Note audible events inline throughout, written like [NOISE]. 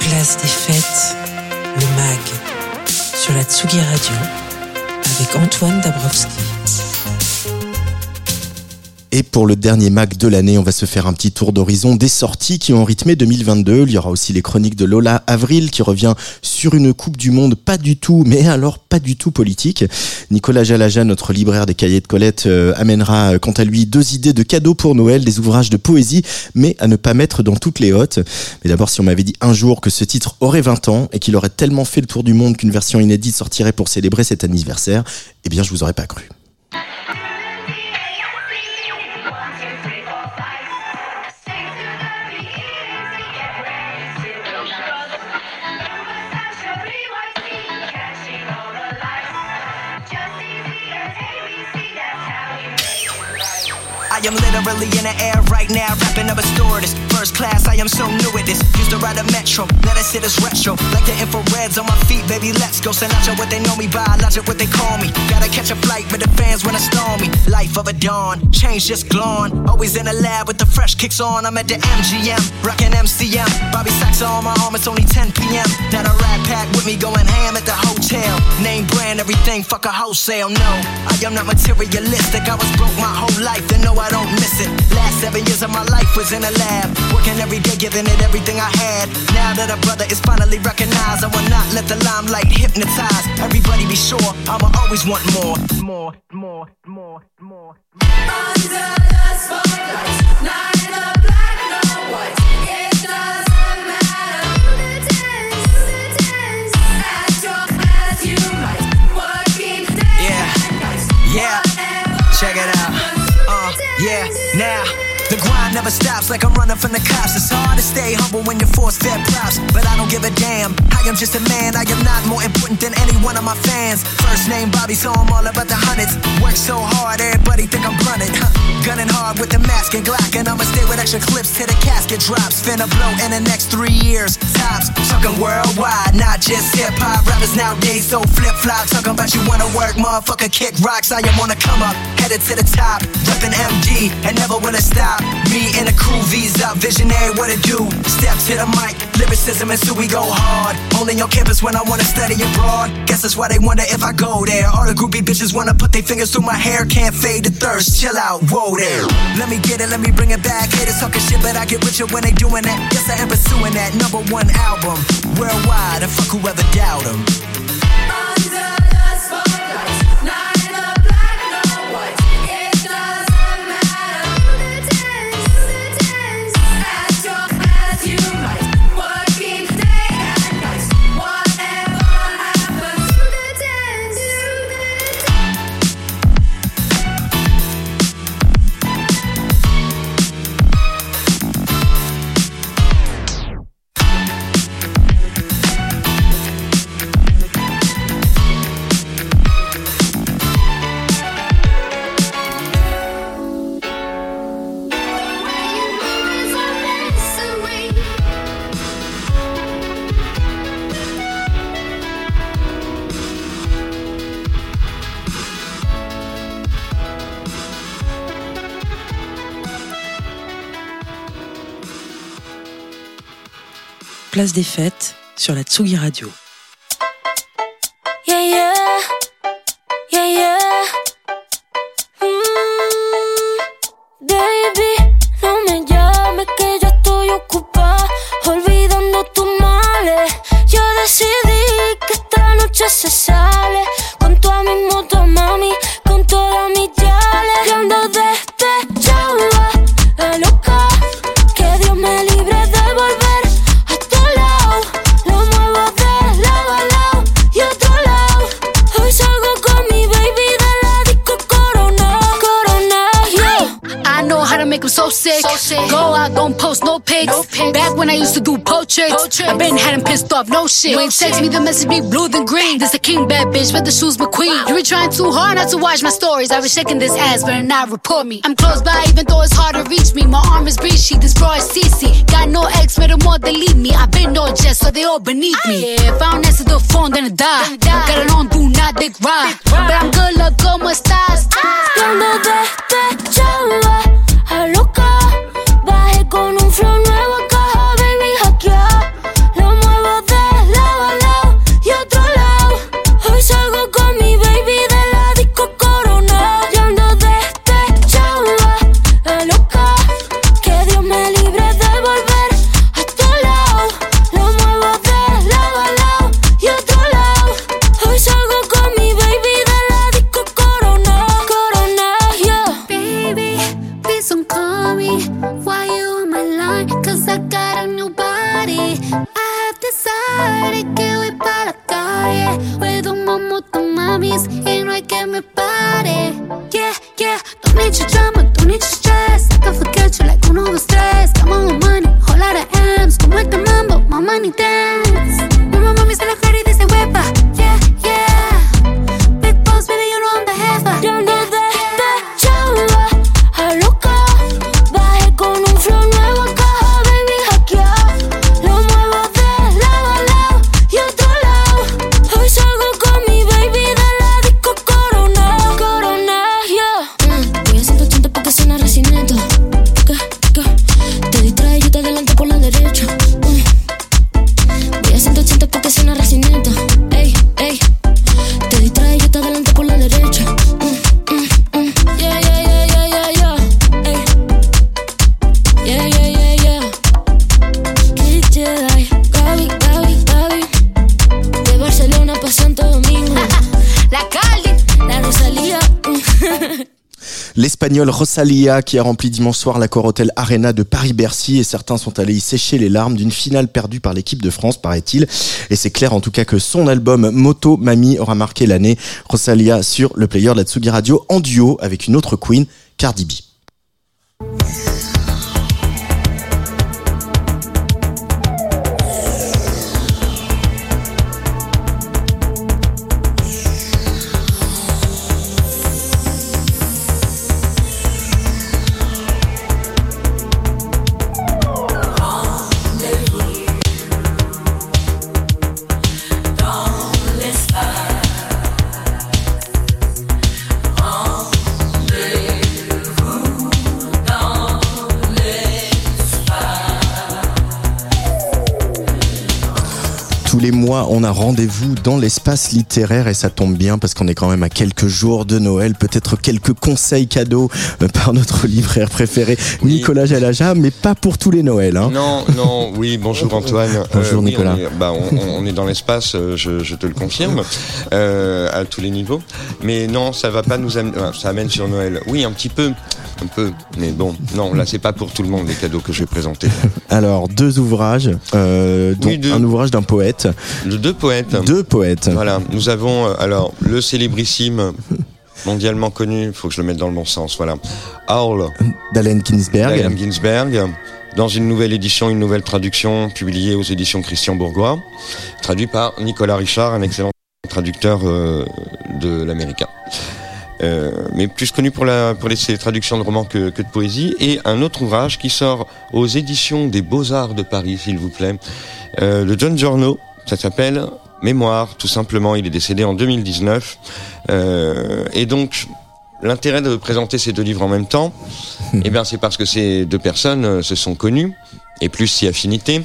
Place des fêtes, le MAG, sur la Tsugi Radio, avec Antoine Dabrowski. Et pour le dernier Mac de l'année, on va se faire un petit tour d'horizon des sorties qui ont rythmé 2022. Il y aura aussi les chroniques de Lola Avril qui revient sur une Coupe du Monde pas du tout, mais alors pas du tout politique. Nicolas Jalaja, notre libraire des cahiers de Colette, euh, amènera euh, quant à lui deux idées de cadeaux pour Noël, des ouvrages de poésie, mais à ne pas mettre dans toutes les hottes. Mais d'abord, si on m'avait dit un jour que ce titre aurait 20 ans et qu'il aurait tellement fait le tour du monde qu'une version inédite sortirait pour célébrer cet anniversaire, eh bien, je vous aurais pas cru. I am literally in the air right now, rapping up a stewardess. First class, I am so new at this. Used to ride a metro, let us hit us retro. Like the infrareds on my feet, baby, let's go. Sinatra, what they know me by, logic, what they call me. Gotta catch a flight, but the fans wanna storm me. Life of a dawn, change just glowing. Always in the lab with the fresh kicks on. I'm at the MGM, rocking MCM. Bobby Sacks on my arm, it's only 10 p.m. Got a rat pack with me going ham at the hotel. Name brand, everything, fuck a wholesale. No, I am not materialistic. I was broke my whole life, and no, I don't miss it. Last seven years of my life was in a lab, working every day, giving it everything I had. Now that a brother is finally recognized, I will not let the limelight hypnotize. Everybody be sure, I'ma always want more, more, more, more, more. Under the spotlight, never stops like I'm running from the cops. It's hard to stay humble when you're forced fed props. But I don't. I am just a man. I am not more important than any one of my fans. First name Bobby, so I'm all about the hundreds. Work so hard, everybody think I'm blunted. Huh. Gunning hard with the mask and Glock. And I'ma stay with extra clips till the casket drops. Finna blow in the next three years. Tops, talking worldwide, not just hip hop. Rappers nowadays so flip flop. Talking about you wanna work, motherfucker, kick rocks. I am on the come up, headed to the top. Reppin' MD and never wanna stop. Me and the crew, visa, visionary, what it do? Step to the mic, lyricism and so we go hard. Only on campus when I wanna study abroad. Guess that's why they wonder if I go there. All the groupie bitches wanna put their fingers through my hair. Can't fade the thirst, chill out, whoa there. Let me get it, let me bring it back. Haters talking shit, but I get richer when they doing that. Yes, I am pursuing that number one album worldwide. And fuck whoever doubt 'em. Place des fêtes, sur la Tsugi Radio. When I used to do portraits, I been had 'em pissed off, no shit. You ain't text me, the message be blue than green. This a king bad bitch, but the shoes McQueen. You been trying too hard not to watch my stories. I was shaking this ass, better not report me. I'm close by, even though it's hard to reach me. My arm is breachy, this bra is CC. Got no ex, made them all delete me. I been no jet, so they all beneath me. If I don't answer the phone, then I die. Got it on, do not dick ride. But I'm good, look, como estás? Y ando despechada, a loca. Bajé con Rosalia qui a rempli dimanche soir la Corotel Arena de Paris-Bercy et certains sont allés y sécher les larmes d'une finale perdue par l'équipe de France, paraît-il. Et c'est clair en tout cas que son album Moto Mami aura marqué l'année. Rosalia sur le player de la Tsugi Radio en duo avec une autre queen, Cardi B. mois, on a rendez-vous dans l'espace littéraire et ça tombe bien parce qu'on est quand même à quelques jours de Noël. Peut-être quelques conseils cadeaux euh, [LAUGHS] par notre libraire préféré, Oui. Nicolas Jalaja, mais pas pour tous les Noëls. Hein. Non, non, oui, bonjour Antoine. [LAUGHS] Bonjour, oui, Nicolas. On est, bah, on, on est dans l'espace, euh, je, je te le confirme, euh, à tous les niveaux. Mais non, ça va pas nous amener, ça amène sur Noël. Oui, un petit peu, un peu. Mais bon, non, là c'est pas pour tout le monde les cadeaux que je vais présenter. Alors, deux ouvrages, euh, dont Oui, deux. un ouvrage d'un poète, De deux poètes. deux poètes. Voilà, nous avons euh, alors le célébrissime, mondialement connu, il faut que je le mette dans le bon sens, voilà. Howl, d'Allen Ginsberg. William Ginsberg, dans une nouvelle édition, une nouvelle traduction publiée aux éditions Christian Bourgois, traduit par Nicolas Richard, un excellent traducteur euh, de l'américain. Euh, mais plus connu pour, la, pour les, ses traductions de romans que, que de poésie, et un autre ouvrage qui sort aux éditions des Beaux-Arts de Paris, s'il vous plaît, euh, de John Giorno, ça s'appelle Mémoire, tout simplement, il est décédé en 2019, euh, et donc l'intérêt de présenter ces deux livres en même temps, eh bien c'est parce que ces deux personnes euh, se sont connues, et plus si affinité.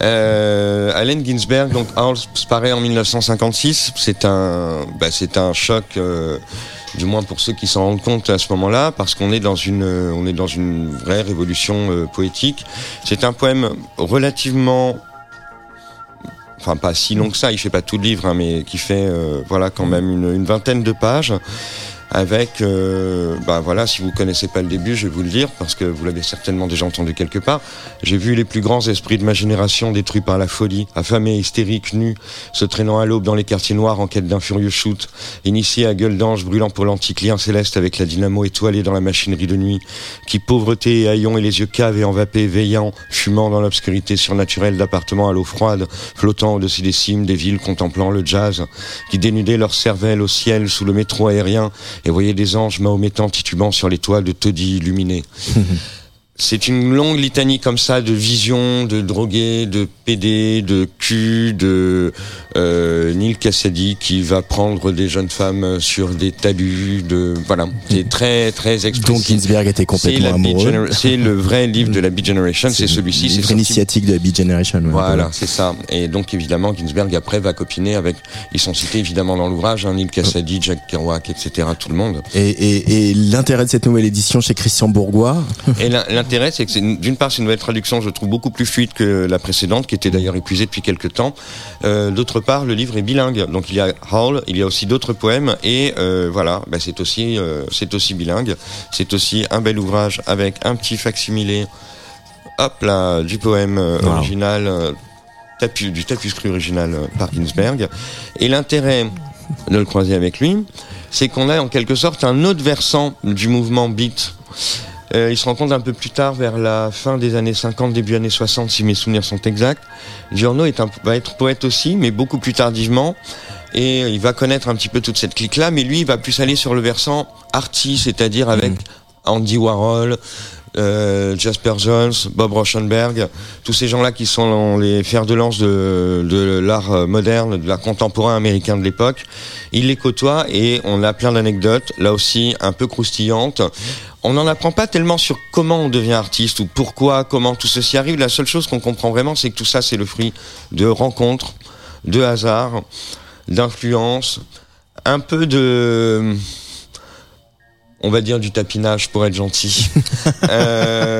Euh, Allen Ginsberg, donc Howl paraît en 1956. C'est un, bah, c'est un choc, euh, du moins pour ceux qui s'en rendent compte à ce moment-là, parce qu'on est dans une, euh, on est dans une vraie révolution euh, poétique. C'est un poème relativement enfin pas si long que ça, il fait pas tout le livre, hein, mais qui fait euh, voilà quand même une, une vingtaine de pages. Avec, euh, bah voilà, si vous connaissez pas le début, je vais vous le dire parce que vous l'avez certainement déjà entendu quelque part. J'ai vu les plus grands esprits de ma génération détruits par la folie, affamés, hystériques, nus, se traînant à l'aube dans les quartiers noirs en quête d'un furieux shoot, initiés à gueule d'ange, brûlant pour l'anticlien céleste avec la dynamo étoilée dans la machinerie de nuit, qui pauvreté et haillons et les yeux caves et envapés, veillant, fumant dans l'obscurité surnaturelle d'appartements à l'eau froide, flottant au-dessus des cimes des villes contemplant le jazz, qui dénudaient leur cervelle au ciel sous le métro aérien et voyaient des anges mahométans titubant sur les toiles de taudis illuminés. [LAUGHS] C'est une longue litanie comme ça de visions, de drogués, de PD, de cul, de euh, Neil Cassady qui va prendre des jeunes femmes sur des talus, de voilà, c'est très très dont explicite. Ginsberg était complètement amoureux. C'est le vrai [LAUGHS] livre de la Beat Generation, c'est celui-ci. C'est initiatique de la Beat Generation. ouais. Voilà, c'est ça. Et donc évidemment, Ginsberg après va copiner avec. Ils sont cités évidemment dans l'ouvrage, hein, Neil Cassady, Jack Kerouac, etc. Tout le monde. Et, et, et l'intérêt de cette nouvelle édition chez Christian Bourgois, Et l'intérêt, c'est que c'est d'une part, c'est une nouvelle traduction, je trouve beaucoup plus fluide que la précédente, qui était d'ailleurs épuisée depuis quelques temps. Euh, D'autre part, le livre est bilingue, donc il y a Hall, il y a aussi d'autres poèmes, et euh, voilà, bah, c'est aussi, euh, c'est aussi bilingue. C'est aussi un bel ouvrage avec un petit facsimilé, hop là, du poème Wow. original. tapu- du tapuscrit original par Ginsberg. Et l'intérêt de le croiser avec lui, c'est qu'on a en quelque sorte un autre versant du mouvement beat. Euh, il se rencontre un peu plus tard, vers la fin des années 50, début années 60, si mes souvenirs sont exacts. Giorno est un, va être poète aussi, mais beaucoup plus tardivement. Et il va connaître un petit peu toute cette clique-là, mais lui, il va plus aller sur le versant artiste, c'est-à-dire avec Andy Warhol, euh, Jasper Jones, Bob Rauschenberg, tous ces gens-là qui sont les fers de lance de, de l'art euh, moderne, de l'art contemporain américain de l'époque. Il les côtoie et on a plein d'anecdotes, là aussi un peu croustillantes. On n'en apprend pas tellement sur comment on devient artiste ou pourquoi, comment tout ceci arrive. La seule chose qu'on comprend vraiment, c'est que tout ça, c'est le fruit de rencontres, de hasards, d'influences, un peu de on va dire du tapinage pour être gentil. [LAUGHS] Euh,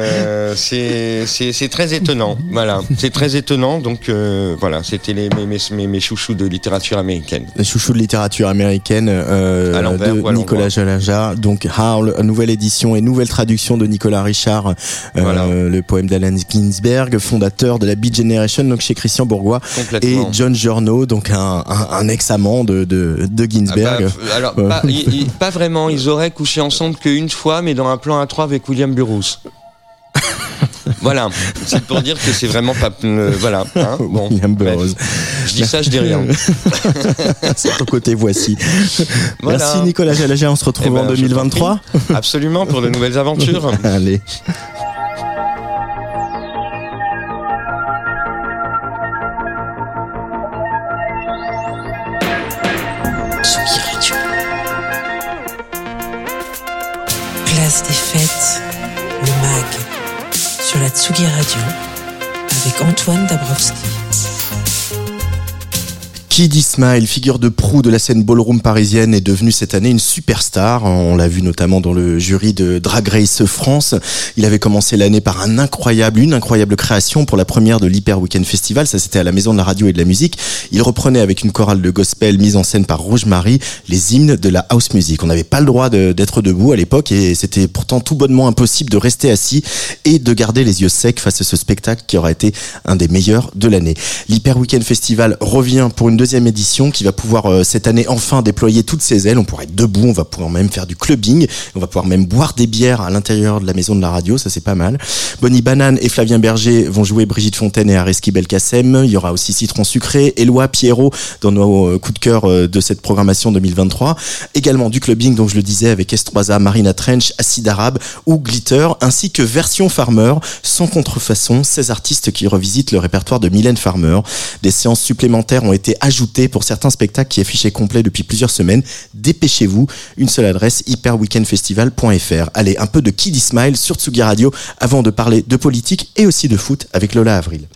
c'est très étonnant. Voilà, c'est très étonnant. Donc euh, voilà, c'était mes, mes, chouchous de littérature américaine. Les chouchous de littérature américaine euh, de Nicolas. Jalaja. Donc Howl, nouvelle édition et nouvelle traduction de Nicolas Richard, euh, Voilà. le poème d'Alan Ginsberg, fondateur de la Beat Generation, donc chez Christian Bourgois. Et. John Giorno, donc un, un, un ex-amant de, de, de Ah Ginsberg. bah, alors, pas, [LAUGHS] pas vraiment. Ils auraient couché ensemble qu'une fois, mais dans un plan à trois avec William Burroughs. [LAUGHS] voilà, c'est pour dire que c'est vraiment pas. euh, voilà. hein, [LAUGHS] bon, William bref. Burroughs. Je dis ça, je dis rien. [LAUGHS] C'est ton côté voici. Voilà. Merci Nicolas Jalaja, on se retrouve Eh ben, en je t'en 2023. Absolument, pour de nouvelles aventures. Allez. Tsugi sur la Tsugi Radio, avec Antoine Dabrowski. Kid Ismail, figure de proue de la scène ballroom parisienne, est devenu cette année une superstar. On l'a vu notamment dans le jury de Drag Race France. Il avait commencé l'année par un incroyable, une incroyable création pour la première de l'Hyper Weekend Festival. Ça, c'était à la Maison de la Radio et de la Musique. Il reprenait avec une chorale de gospel mise en scène par Rouge Marie les hymnes de la house music. On n'avait pas le droit d'être debout à l'époque et c'était pourtant tout bonnement impossible de rester assis et de garder les yeux secs face à ce spectacle qui aura été un des meilleurs de l'année. L'Hyper Weekend Festival revient pour une deuxième édition qui va pouvoir euh, cette année enfin déployer toutes ses ailes. On pourra être debout, on va pouvoir même faire du clubbing, on va pouvoir même boire des bières à l'intérieur de la maison de la radio, ça c'est pas mal. Bonnie Banane et Flavien Berger vont jouer Brigitte Fontaine et Areski Belkacem. Il y aura aussi Citron Sucré, Éloi Pierrot dans nos euh, coups de cœur euh, de cette programmation 2023. Également du clubbing, donc je le disais, avec Estroisa, Marina Trench, Acide Arabe ou Glitter, ainsi que Version Farmer, sans contrefaçon, 16 artistes qui revisitent le répertoire de Mylène Farmer. Des séances supplémentaires ont été ajoutées pour certains spectacles qui affichaient complet depuis plusieurs semaines. Dépêchez-vous, une seule adresse, hyperweekendfestival.fr. Allez, un peu de Kid Smile sur Tsugi Radio avant de parler de politique et aussi de foot avec Lola Avril.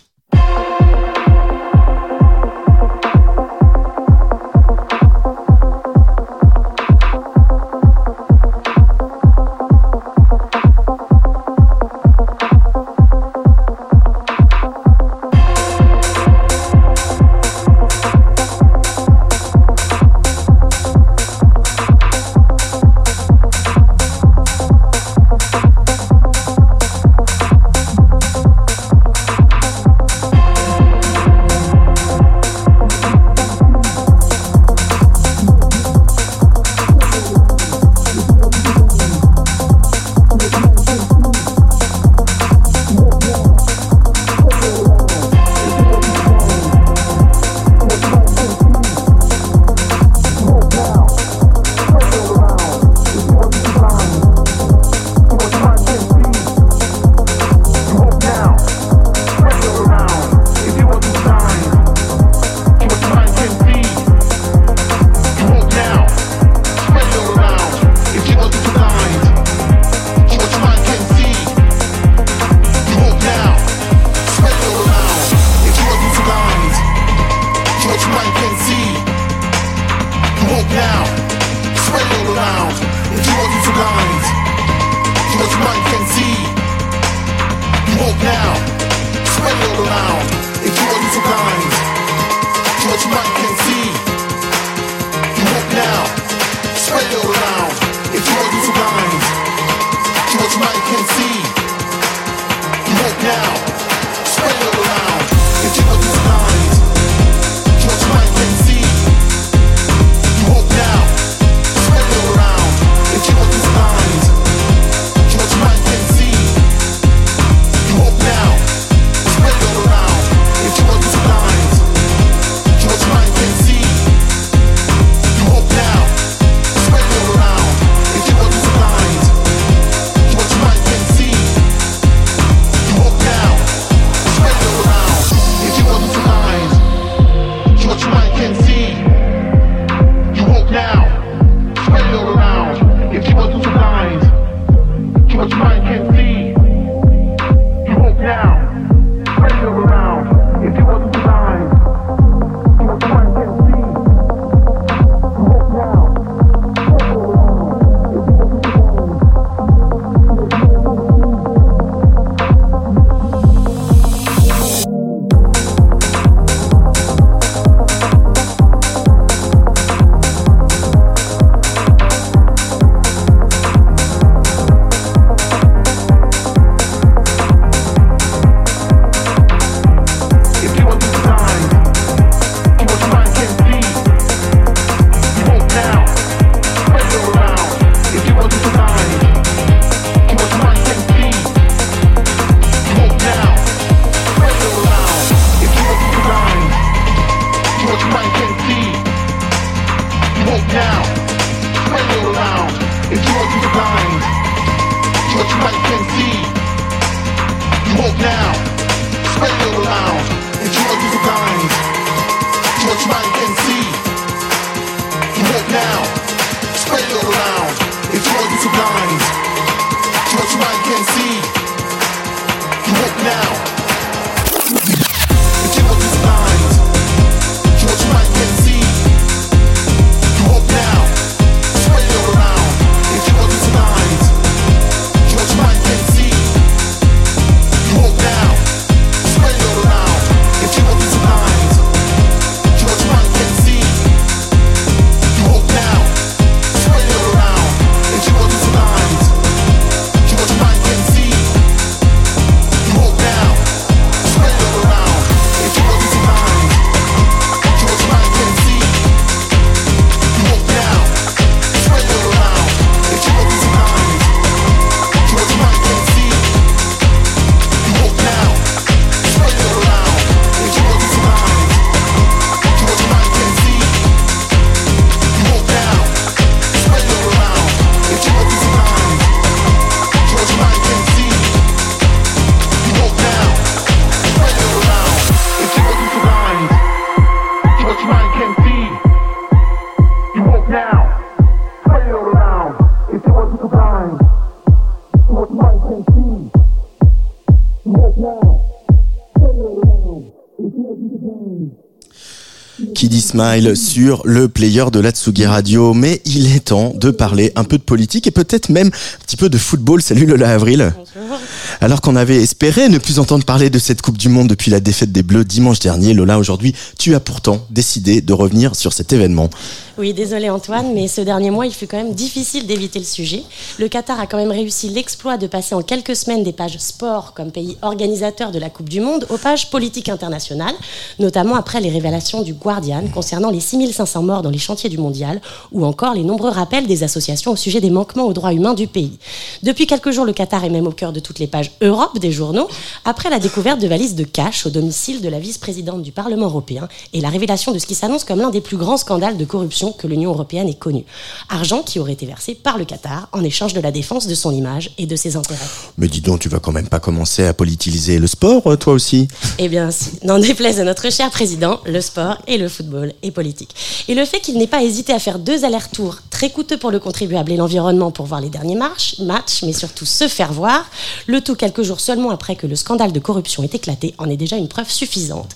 Kiddy Smile sur le player de la Tsugi Radio. Mais il est temps de parler un peu de politique et peut-être même un petit peu de football. Salut Lola Avril. Alors qu'on avait espéré ne plus entendre parler de cette Coupe du Monde depuis la défaite des Bleus dimanche dernier, Lola, aujourd'hui, tu as pourtant décidé de revenir sur cet événement. Oui, désolé Antoine, mais ce dernier mois, il fut quand même difficile d'éviter le sujet. Le Qatar a quand même réussi l'exploit de passer en quelques semaines des pages sport comme pays organisateur de la Coupe du Monde aux pages politique internationales, notamment après les révélations du Guardian concernant les 6500 morts dans les chantiers du mondial ou encore les nombreux rappels des associations au sujet des manquements aux droits humains du pays. Depuis quelques jours, le Qatar est même au cœur de toutes les pages Europe des journaux après la découverte de valises de cash au domicile de la vice-présidente du Parlement européen et la révélation de ce qui s'annonce comme l'un des plus grands scandales de corruption que l'Union européenne ait connu. Argent qui aurait été versé par le Qatar en échange de la défense de son image et de ses intérêts. Mais dis donc, tu vas quand même pas commencer à politiser le sport, toi aussi? Eh bien, si. N'en déplaise à notre cher président, le sport et le football est politique. Et le fait qu'il n'ait pas hésité à faire deux allers-retours très coûteux pour le contribuable et l'environnement pour voir les derniers marches, matchs, mais surtout se faire voir, le tout quelques jours seulement après que le scandale de corruption ait éclaté, en est déjà une preuve suffisante.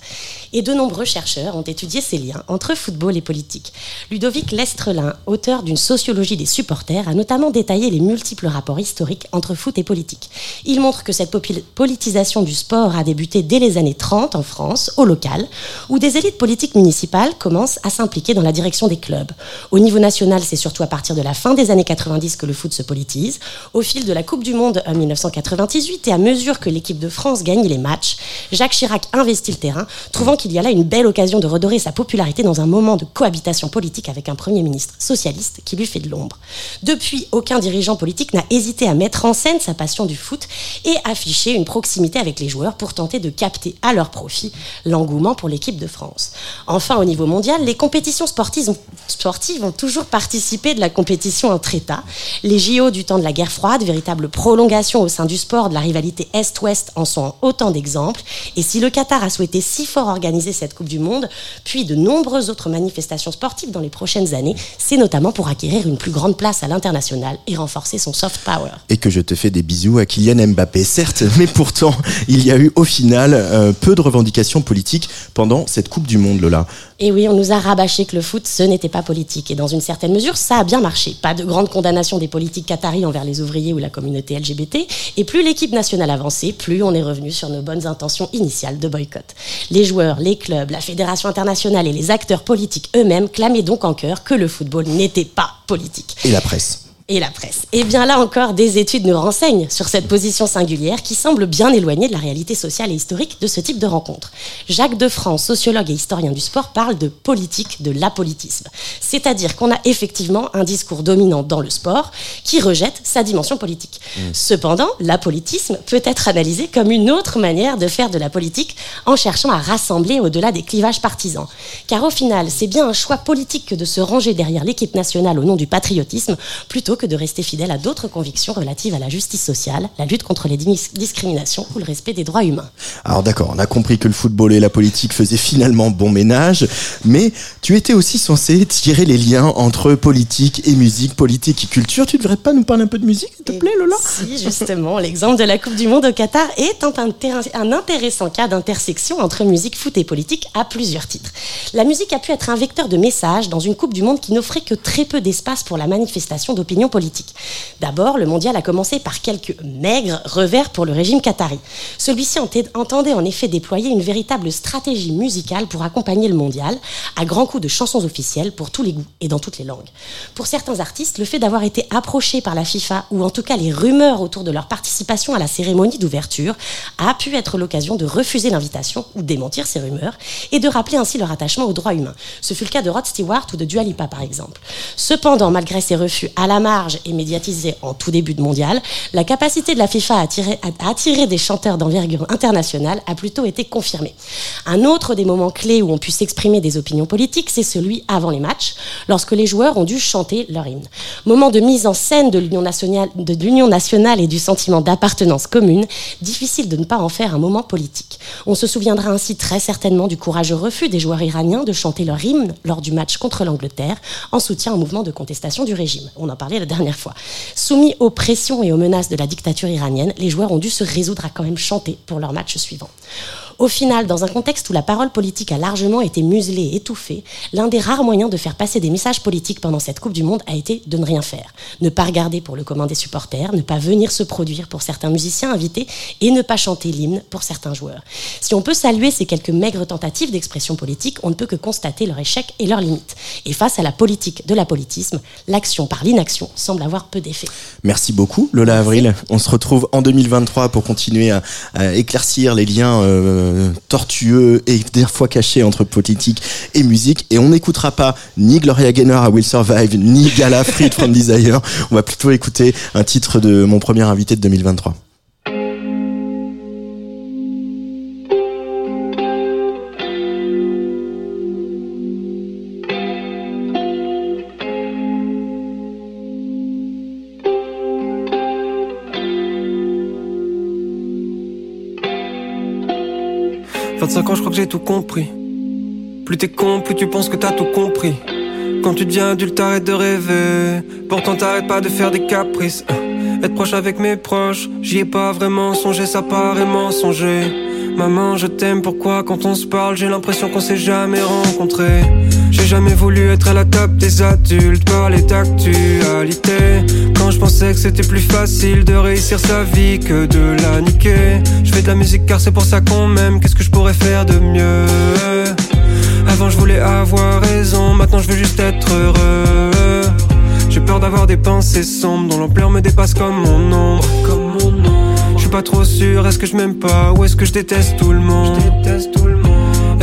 Et de nombreux chercheurs ont étudié ces liens entre football et politique. Ludovic Lestrelin, auteur d'une sociologie des supporters, a notamment détaillé les multiples rapports historiques entre foot et politique. Il montre que cette politisation du sport a débuté dès les années 30 en France, au local, où des élites politiques municipales commencent à s'impliquer dans la direction des clubs. Au niveau national, c'est surtout à partir de la fin des années 90 que le foot se politise. Au fil de la Coupe du Monde en 1998 et à mesure que l'équipe de France gagne les matchs, Jacques Chirac investit le terrain, trouvant qu'il y a là une belle occasion de redorer sa popularité dans un moment de cohabitation politique avec un Premier ministre socialiste qui lui fait de l'ombre. Depuis, aucun dirigeant politique n'a hésité à mettre en scène sa passion du foot et afficher une proximité avec les joueurs pour tenter de capter à leur profit l'engouement pour l'équipe de France. Enfin, au niveau mondial, les compétitions sportives ont, sportives ont toujours participé de la compétition entre États. Les JO du temps de la guerre froide, véritable prolongation au sein du sport de la rivalité Est-Ouest, en sont autant d'exemples. Et si le Qatar a souhaité si fort organiser cette Coupe du Monde, puis de nombreuses autres manifestations sportives dans les prochaines années, c'est notamment pour acquérir une plus grande place à l'international et renforcer son soft power. Et que je te fais des bisous à Kylian Mbappé, certes, mais pourtant, il y a eu au final euh, peu de revendications politiques pendant cette Coupe du Monde, Lola. Et oui, on nous a rabâché que le foot, ce n'était pas politique. Et dans une certaine mesure, ça a bien marché. Pas de grande condamnation des politiques qataris envers les ouvriers ou la communauté LGBT. Et plus l'équipe nationale avançait, plus on est revenu sur nos bonnes intentions initiales de boycott. Les joueurs, les clubs, la fédération internationale et les acteurs politiques eux-mêmes clamaient donc en chœur que le football n'était pas politique. Et la presse. Et la presse. Et bien là encore, des études nous renseignent sur cette position singulière qui semble bien éloignée de la réalité sociale et historique de ce type de rencontre. Jacques Defrance, sociologue et historien du sport, parle de politique de l'apolitisme. C'est-à-dire qu'on a effectivement un discours dominant dans le sport qui rejette sa dimension politique. Cependant, l'apolitisme peut être analysé comme une autre manière de faire de la politique en cherchant à rassembler au-delà des clivages partisans. Car au final, c'est bien un choix politique que de se ranger derrière l'équipe nationale au nom du patriotisme plutôt plutôt que de rester fidèle à d'autres convictions relatives à la justice sociale, la lutte contre les dis- discriminations ou le respect des droits humains. Alors d'accord, on a compris que le football et la politique faisaient finalement bon ménage, mais tu étais aussi censé tirer les liens entre politique et musique, politique et culture. Tu devrais pas nous parler un peu de musique, s'il te plaît, Lola? Si, justement, l'exemple de la Coupe du Monde au Qatar est un intéressant cas d'intersection entre musique, foot et politique à plusieurs titres. La musique a pu être un vecteur de message dans une Coupe du Monde qui n'offrait que très peu d'espace pour la manifestation d'opinion politique. D'abord, le mondial a commencé par quelques maigres revers pour le régime qatari. Celui-ci ente- entendait en effet déployer une véritable stratégie musicale pour accompagner le mondial, à grands coups de chansons officielles pour tous les goûts et dans toutes les langues. Pour certains artistes, le fait d'avoir été approchés par la FIFA, ou en tout cas les rumeurs autour de leur participation à la cérémonie d'ouverture, a pu être l'occasion de refuser l'invitation ou démentir ces rumeurs, et de rappeler ainsi leur attachement aux droits humains. Ce fut le cas de Rod Stewart ou de Dua Lipa par exemple. Cependant, malgré ces refus à la et médiatisés en tout début de mondial, la capacité de la FIFA à attirer, des chanteurs d'envergure internationale a plutôt été confirmée. Un autre des moments clés où on pu s'exprimer des opinions politiques, c'est celui avant les matchs, lorsque les joueurs ont dû chanter leur hymne. Moment de mise en scène de l'union nationale, de l'union nationale et du sentiment d'appartenance commune, difficile de ne pas en faire un moment politique. On se souviendra ainsi très certainement du courageux refus des joueurs iraniens de chanter leur hymne lors du match contre l'Angleterre, en soutien au mouvement de contestation du régime. On en parlait dernière fois. Soumis aux pressions et aux menaces de la dictature iranienne, les joueurs ont dû se résoudre à quand même chanter pour leur match suivant. Au final, dans un contexte où la parole politique a largement été muselée et étouffée, l'un des rares moyens de faire passer des messages politiques pendant cette Coupe du Monde a été de ne rien faire. Ne pas regarder pour le commun des supporters, ne pas venir se produire pour certains musiciens invités et ne pas chanter l'hymne pour certains joueurs. Si on peut saluer ces quelques maigres tentatives d'expression politique, on ne peut que constater leur échec et leurs limites. Et face à la politique de l'apolitisme, l'action par l'inaction semble avoir peu d'effet. Merci beaucoup, Lola Avril. On se retrouve en 2023 pour continuer à, à éclaircir les liens euh, tortueux et des fois cachés entre politique et musique. Et on n'écoutera pas ni Gloria Gaynor à Will Survive, ni Gala Freed from Desire. On va plutôt écouter un titre de mon premier invité de 2023. « je crois que j'ai tout compris. Plus t'es con, plus tu penses que t'as tout compris. Quand tu deviens adulte, t'arrêtes de rêver. Pourtant, t'arrêtes pas de faire des caprices. Être proche avec mes proches, j'y ai pas vraiment songé, ça paraît mensonger. Maman, je t'aime, pourquoi quand on se parle, j'ai l'impression qu'on s'est jamais rencontrés. J'ai jamais voulu être à la top des adultes, parler d'actualité. Je pensais que c'était plus facile de réussir sa vie que de la niquer. Je fais de la musique car c'est pour ça qu'on m'aime, qu'est-ce que je pourrais faire de mieux? Avant je voulais avoir raison, maintenant je veux juste être heureux. J'ai peur d'avoir des pensées sombres dont l'ampleur me dépasse comme mon ombre. Comme pas trop sûr, est-ce que je m'aime pas ou est-ce que je déteste tout le monde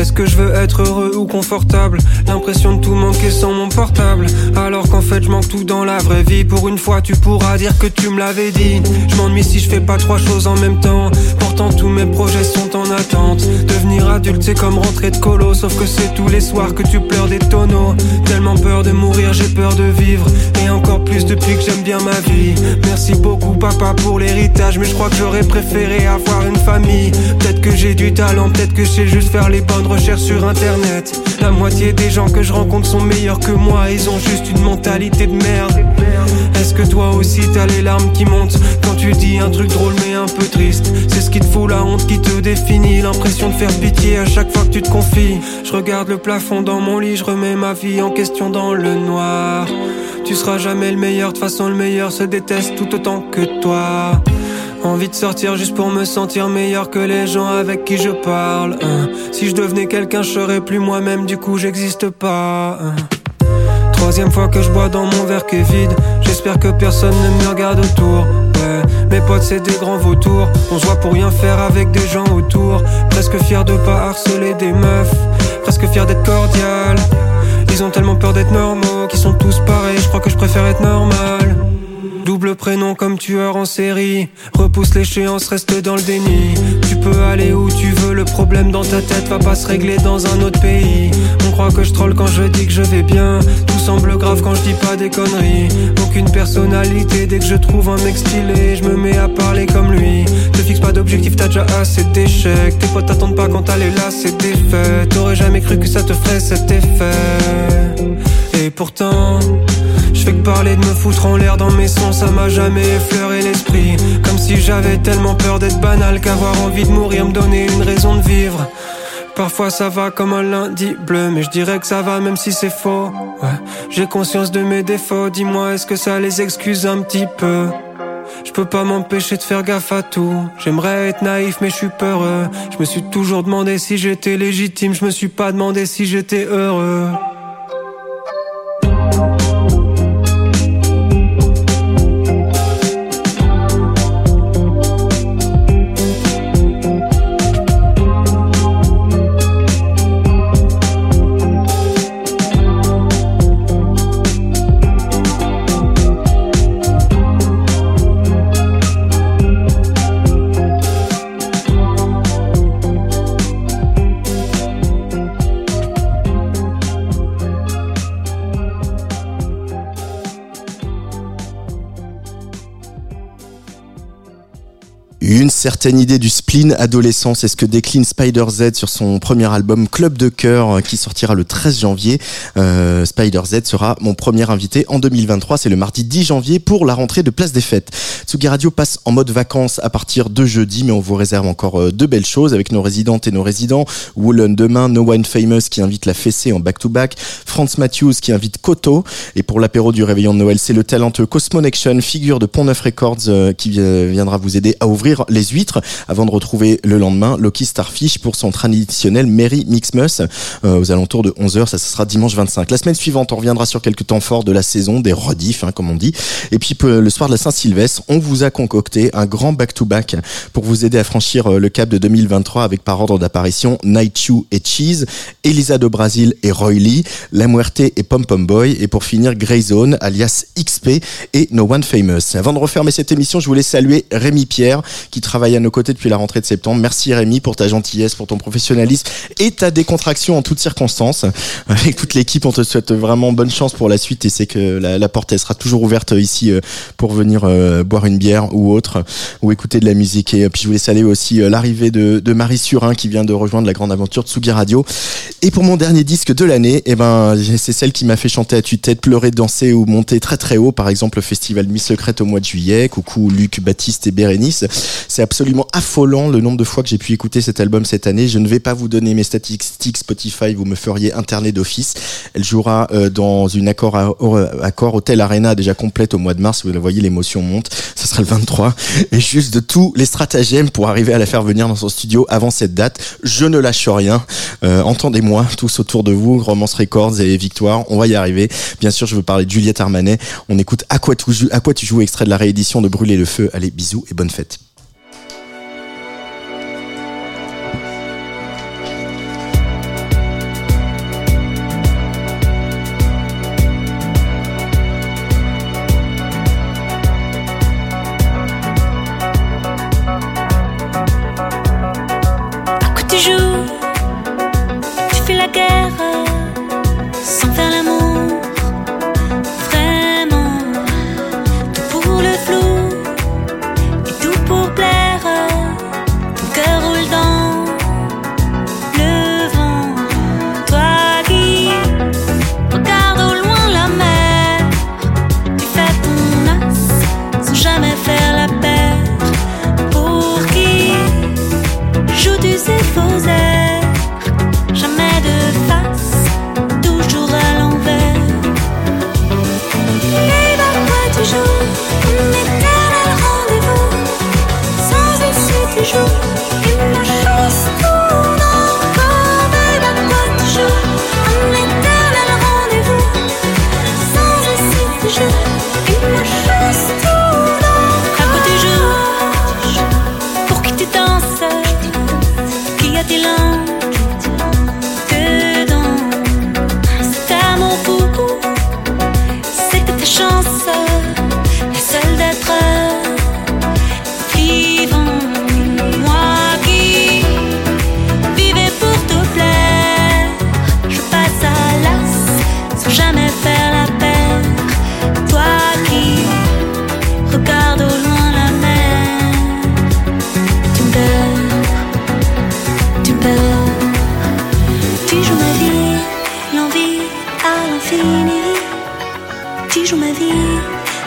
Est-ce que je veux être heureux ou confortable L'impression de tout manquer sans mon portable. Alors qu'en fait je manque tout dans la vraie vie. Pour une fois tu pourras dire que tu me l'avais dit. Je m'ennuie si je fais pas trois choses en même temps. Pourtant tous mes projets sont en attente. Devenir adulte c'est comme rentrer de colo. Sauf que c'est tous les soirs que tu pleures des tonneaux. Tellement peur de mourir j'ai peur de vivre. Et encore plus depuis que j'aime bien ma vie. Merci beaucoup papa pour l'héritage. Mais je crois que j'aurais préféré avoir une famille. Peut-être que j'ai du talent, peut-être que je sais juste faire les bonnes recherches sur internet. La moitié des gens que je rencontre sont meilleurs que moi. Ils ont juste une mentalité de merde. Est-ce que toi aussi t'as les larmes qui montent Quand tu dis un truc drôle mais un peu triste? C'est ce qui te fout la honte qui te définit. L'impression de faire pitié à chaque fois que tu te confies. Je regarde le plafond dans mon lit Je remets ma vie en question dans le noir. Tu seras jamais le meilleur, de façon le meilleur se déteste tout autant que toi Envie de sortir juste pour me sentir meilleur que les gens avec qui je parle. hein. Si je devenais quelqu'un, je serais plus moi-même, du coup j'existe pas. hein. Troisième fois que je bois dans mon verre qui est vide. J'espère que personne ne me regarde autour. Mes potes c'est des grands vautours. On se voit pour rien faire avec des gens autour. Presque fier de pas harceler des meufs. Presque fier d'être cordial. Ils ont tellement peur d'être normaux qu'ils sont tous pareils. Je crois que je préfère être normal. Double prénom comme tueur en série. Repousse l'échéance, reste dans le déni. Tu peux aller où tu veux, le problème dans ta tête va pas se régler dans un autre pays. On croit que je troll quand je dis que je vais bien. Tout semble grave quand je dis pas des conneries. Aucune personnalité dès que je trouve un mec stylé, je me mets à parler comme lui. Te fixe pas d'objectif, t'as déjà assez d'échecs. Tes potes t'attendent pas quand t'allais là, c'est défait. T'aurais jamais cru que ça te ferait cet effet. Et pourtant, je fais que parler de me foutre en l'air dans mes sons, ça m'a jamais effleuré l'esprit. Comme si j'avais tellement peur d'être banal qu'avoir envie de mourir me donnait une raison de vivre. Parfois ça va comme un lundi bleu, mais je dirais que ça va même si c'est faux. J'ai conscience de mes défauts, dis-moi est-ce que ça les excuse un petit peu? Je peux pas m'empêcher de faire gaffe à tout. J'aimerais être naïf mais je suis peureux. Je me suis toujours demandé si j'étais légitime, je me suis pas demandé si j'étais heureux. Certaine idée du spleen adolescent, c'est ce que décline Spider Z sur son premier album Club de cœur euh, qui sortira le 13 janvier. Euh, Spider Z sera mon premier invité en 2023, c'est le mardi 10 janvier pour la rentrée de Place des Fêtes. Tsugi Radio passe en mode vacances à partir de jeudi, mais on vous réserve encore euh, de belles choses avec nos résidentes et nos résidents. Woolen demain, No One Famous qui invite la fessée en back-to-back, Franz Matthews qui invite Koto, et pour l'apéro du réveillon de Noël, c'est le talentueux Cosmonection, figure de Pont Neuf Records, qui vi- viendra vous aider à ouvrir les huîtres avant de retrouver le lendemain Loki Starfish pour son traditionnel Merry Mixmus euh, aux alentours de 11h. Ça, ce sera dimanche 25. La semaine suivante, on reviendra sur quelques temps forts de la saison, des rediffs, hein, comme on dit. Et puis le soir de la Saint-Sylvestre, on vous a concocté un grand back-to-back pour vous aider à franchir euh, le cap de 2023 avec par ordre d'apparition Night Chew et Cheese, Elisa de Brasil et Roy Lee, La Muerte et Pom Pom Boy, et pour finir Greyzone, alias XP et No One Famous. Avant de refermer cette émission, je voulais saluer Rémi Pierre qui travaille à nos côtés depuis la rentrée de septembre. Merci Rémi pour ta gentillesse, pour ton professionnalisme et ta décontraction en toutes circonstances. Avec toute l'équipe, on te souhaite vraiment bonne chance pour la suite et c'est que la, porte elle sera toujours ouverte ici euh, pour venir euh, boire une bière ou autre ou écouter de la musique. Et euh, puis je voulais saluer aussi euh, l'arrivée de, Marie Surin qui vient de rejoindre la grande aventure de Tsugi Radio. Et pour mon dernier disque de l'année, eh ben c'est celle qui m'a fait chanter à tue-tête, pleurer, danser ou monter très très haut. Par exemple, le festival Nuit Secrète au mois de juillet. Coucou Luc, Baptiste et Bérénice. C'est absolument affolant le nombre de fois que j'ai pu écouter cet album cette année. Je ne vais pas vous donner mes statistiques Spotify, vous me feriez internet d'office. Elle jouera euh, dans une accord, à- accord Hotel Arena déjà complète au mois de mars. Vous le voyez, l'émotion monte. Ce sera le 23. Et juste de tous les stratagèmes pour arriver à la faire venir dans son studio avant cette date. Je ne lâche rien. Euh, Entendez-moi tous autour de vous, Romance Records et Victoire. On va y arriver. Bien sûr, je veux parler de Juliette Armanet. On écoute À quoi tu joues, à quoi tu joues extrait de la réédition de Brûler le feu. Allez, bisous et bonne fête.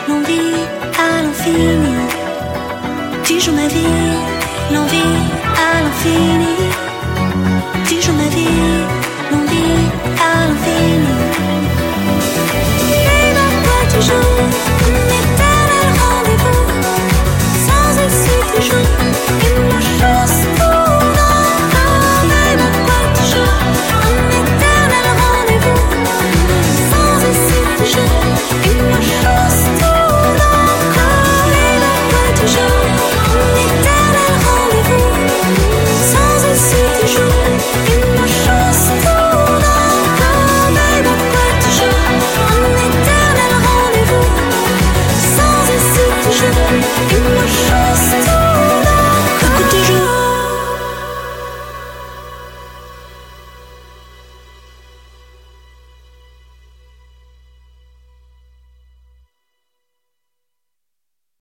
l'envie à l'infini. tu joues ma vie, l'envie à l'infini.